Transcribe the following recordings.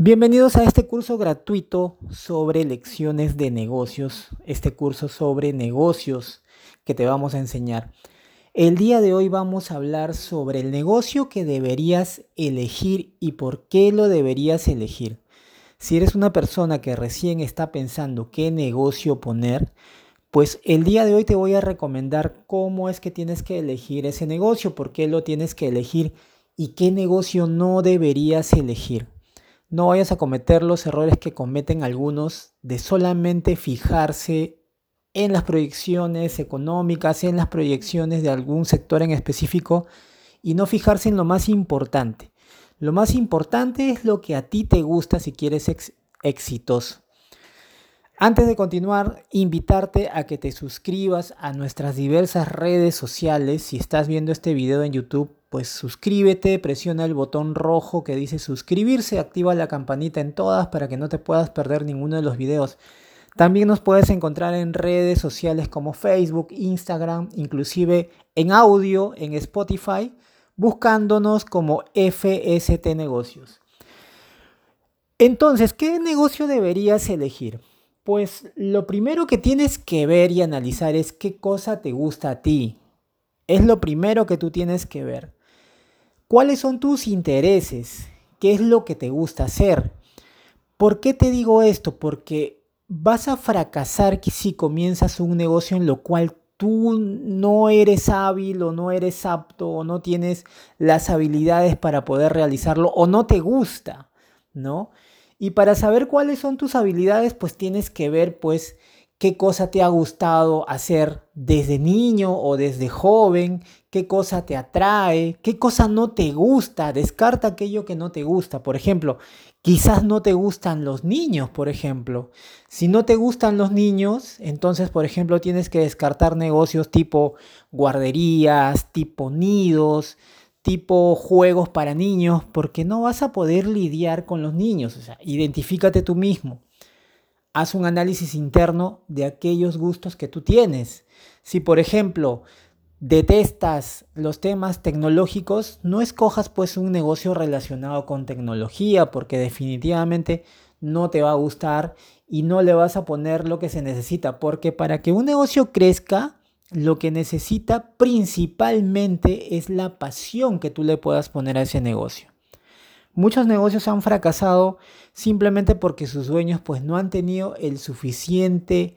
Bienvenidos a este curso gratuito sobre lecciones de negocios, este curso sobre negocios que te vamos a enseñar. El día de hoy vamos a hablar sobre el negocio que deberías elegir y por qué lo deberías elegir. Si eres una persona que recién está pensando qué negocio poner, pues el día de hoy te voy a recomendar cómo es que tienes que elegir ese negocio, por qué lo tienes que elegir y qué negocio no deberías elegir. No vayas a cometer los errores que cometen algunos de solamente fijarse en las proyecciones económicas, en las proyecciones de algún sector en específico y no fijarse en lo más importante. Lo más importante es lo que a ti te gusta si quieres ser exitoso. Antes de continuar, invitarte a que te suscribas a nuestras diversas redes sociales. Si estás viendo este video en YouTube, pues suscríbete, presiona el botón rojo que dice suscribirse, activa la campanita en todas para que no te puedas perder ninguno de los videos. También nos puedes encontrar en redes sociales como Facebook, Instagram, inclusive en audio, en Spotify, buscándonos como FST Negocios. Entonces, ¿qué negocio deberías elegir? Pues lo primero que tienes que ver y analizar es qué cosa te gusta a ti. Es lo primero que tú tienes que ver. ¿Cuáles son tus intereses? ¿Qué es lo que te gusta hacer? ¿Por qué te digo esto? Porque vas a fracasar si comienzas un negocio en lo cual tú no eres hábil o no eres apto o no tienes las habilidades para poder realizarlo o no te gusta, ¿no? Y para saber cuáles son tus habilidades, pues tienes que ver pues qué cosa te ha gustado hacer desde niño o desde joven, qué cosa te atrae, qué cosa no te gusta, descarta aquello que no te gusta. Por ejemplo, quizás no te gustan los niños, por ejemplo. Si no te gustan los niños, entonces, por ejemplo, tienes que descartar negocios tipo guarderías, tipo nidos, tipo juegos para niños, porque no vas a poder lidiar con los niños. O sea, identifícate tú mismo haz un análisis interno de aquellos gustos que tú tienes. Si, por ejemplo, detestas los temas tecnológicos, no escojas pues un negocio relacionado con tecnología porque definitivamente no te va a gustar y no le vas a poner lo que se necesita, porque para que un negocio crezca, lo que necesita principalmente es la pasión que tú le puedas poner a ese negocio. Muchos negocios han fracasado simplemente porque sus dueños pues no han tenido el suficiente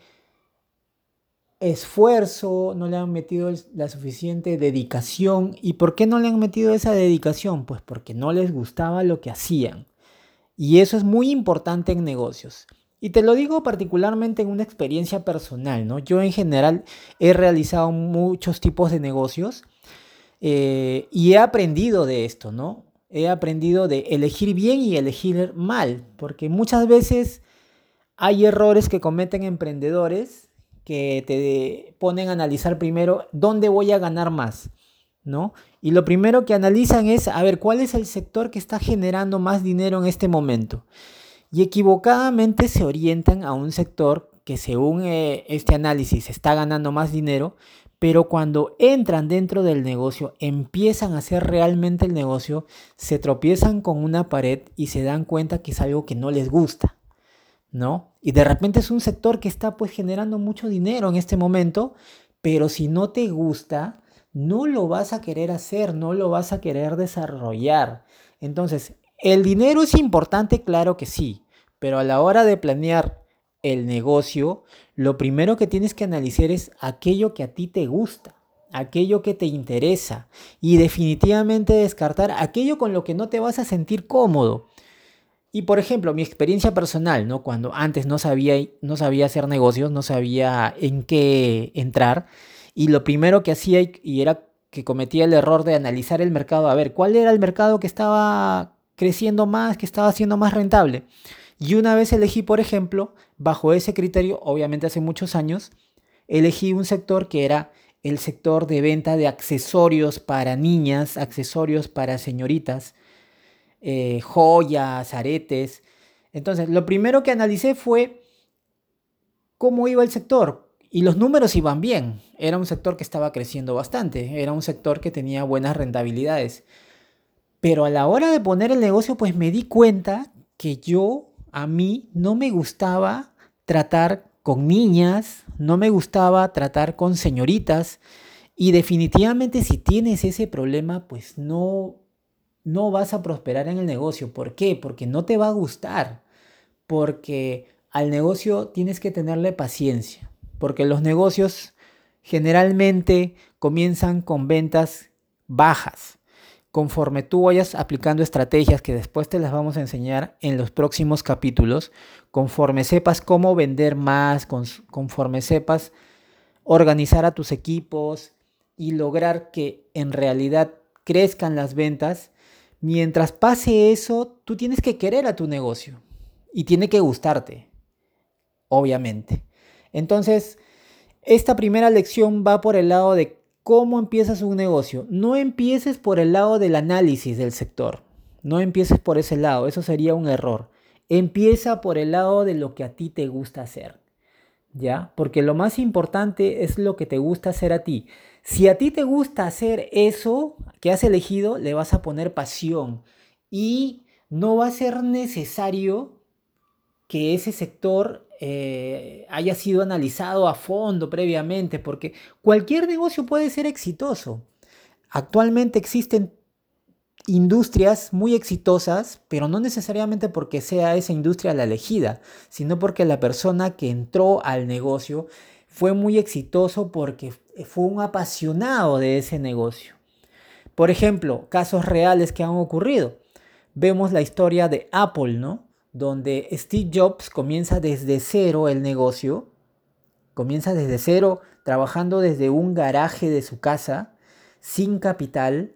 esfuerzo, no le han metido la suficiente dedicación. ¿Y por qué no le han metido esa dedicación? Pues porque no les gustaba lo que hacían. Y eso es muy importante en negocios. Y te lo digo particularmente en una experiencia personal, ¿no? Yo en general he realizado muchos tipos de negocios eh, y he aprendido de esto, ¿no? He aprendido de elegir bien y elegir mal, porque muchas veces hay errores que cometen emprendedores que te ponen a analizar primero dónde voy a ganar más, ¿no? Y lo primero que analizan es, a ver, ¿cuál es el sector que está generando más dinero en este momento? Y equivocadamente se orientan a un sector que según eh, este análisis está ganando más dinero, pero cuando entran dentro del negocio, empiezan a hacer realmente el negocio, se tropiezan con una pared y se dan cuenta que es algo que no les gusta, ¿no? Y de repente es un sector que está pues generando mucho dinero en este momento, pero si no te gusta, no lo vas a querer hacer, no lo vas a querer desarrollar. Entonces, ¿el dinero es importante? Claro que sí, pero a la hora de planear el negocio, lo primero que tienes que analizar es aquello que a ti te gusta, aquello que te interesa y definitivamente descartar aquello con lo que no te vas a sentir cómodo. Y por ejemplo, mi experiencia personal, ¿no? Cuando antes no sabía, no sabía hacer negocios, no sabía en qué entrar, y lo primero que hacía y era que cometía el error de analizar el mercado, a ver, ¿cuál era el mercado que estaba creciendo más, que estaba siendo más rentable? Y una vez elegí, por ejemplo, bajo ese criterio, obviamente hace muchos años, elegí un sector que era el sector de venta de accesorios para niñas, accesorios para señoritas, eh, joyas, aretes. Entonces, lo primero que analicé fue cómo iba el sector. Y los números iban bien. Era un sector que estaba creciendo bastante. Era un sector que tenía buenas rentabilidades. Pero a la hora de poner el negocio, pues me di cuenta que yo, a mí, no me gustaba tratar con niñas, no me gustaba tratar con señoritas y definitivamente si tienes ese problema, pues no, no vas a prosperar en el negocio. ¿Por qué? Porque no te va a gustar, porque al negocio tienes que tenerle paciencia, porque los negocios generalmente comienzan con ventas bajas. Conforme tú vayas aplicando estrategias que después te las vamos a enseñar en los próximos capítulos, conforme sepas cómo vender más, conforme sepas organizar a tus equipos y lograr que en realidad crezcan las ventas, mientras pase eso, tú tienes que querer a tu negocio y tiene que gustarte, obviamente. Entonces, esta primera lección va por el lado de cómo empiezas un negocio. No empieces por el lado del análisis del sector. No empieces por ese lado, eso sería un error. Empieza por el lado de lo que a ti te gusta hacer. ¿Ya? Porque lo más importante es lo que te gusta hacer a ti. Si a ti te gusta hacer eso que has elegido, le vas a poner pasión y no va a ser necesario que ese sector eh, haya sido analizado a fondo previamente, porque cualquier negocio puede ser exitoso. Actualmente existen industrias muy exitosas, pero no necesariamente porque sea esa industria la elegida, sino porque la persona que entró al negocio fue muy exitoso porque fue un apasionado de ese negocio. Por ejemplo, casos reales que han ocurrido. Vemos la historia de Apple, ¿no? Donde Steve Jobs comienza desde cero el negocio, comienza desde cero trabajando desde un garaje de su casa, sin capital,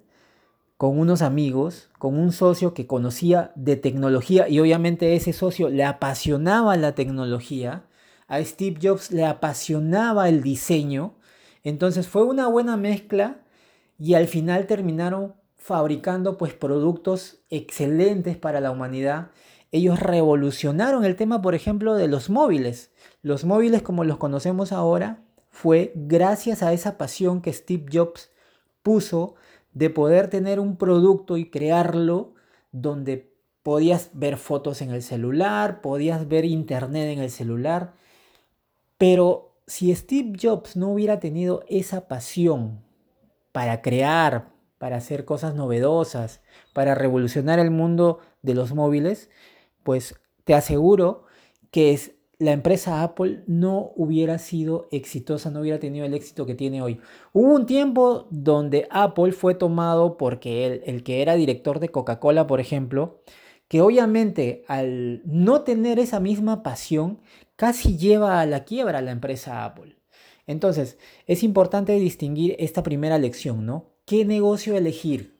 con unos amigos, con un socio que conocía de tecnología y obviamente ese socio le apasionaba la tecnología, a Steve Jobs le apasionaba el diseño, entonces fue una buena mezcla y al final terminaron fabricando pues productos excelentes para la humanidad ellos revolucionaron el tema, por ejemplo, de los móviles. Los móviles como los conocemos ahora fue gracias a esa pasión que Steve Jobs puso de poder tener un producto y crearlo donde podías ver fotos en el celular, podías ver internet en el celular. Pero si Steve Jobs no hubiera tenido esa pasión para crear, para hacer cosas novedosas, para revolucionar el mundo de los móviles, pues te aseguro que la empresa Apple no hubiera sido exitosa, no hubiera tenido el éxito que tiene hoy. Hubo un tiempo donde Apple fue tomado porque el, el que era director de Coca-Cola, por ejemplo, que obviamente al no tener esa misma pasión, casi lleva a la quiebra a la empresa Apple. Entonces, es importante distinguir esta primera lección, ¿no? ¿Qué negocio elegir?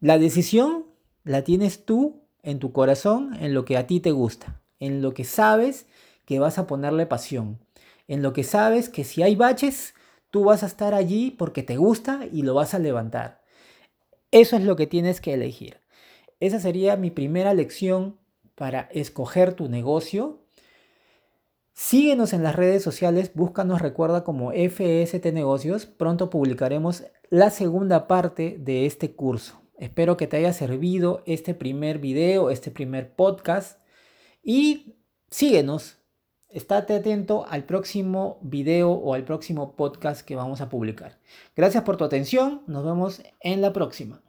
La decisión la tienes tú en tu corazón en lo que a ti te gusta, en lo que sabes que vas a ponerle pasión, en lo que sabes que si hay baches, tú vas a estar allí porque te gusta y lo vas a levantar. Eso es lo que tienes que elegir. Esa sería mi primera lección para escoger tu negocio. Síguenos en las redes sociales, búscanos, recuerda como FST Negocios. Pronto publicaremos la segunda parte de este curso. Espero que te haya servido este primer video, este primer podcast. Y síguenos. Estate atento al próximo video o al próximo podcast que vamos a publicar. Gracias por tu atención. Nos vemos en la próxima.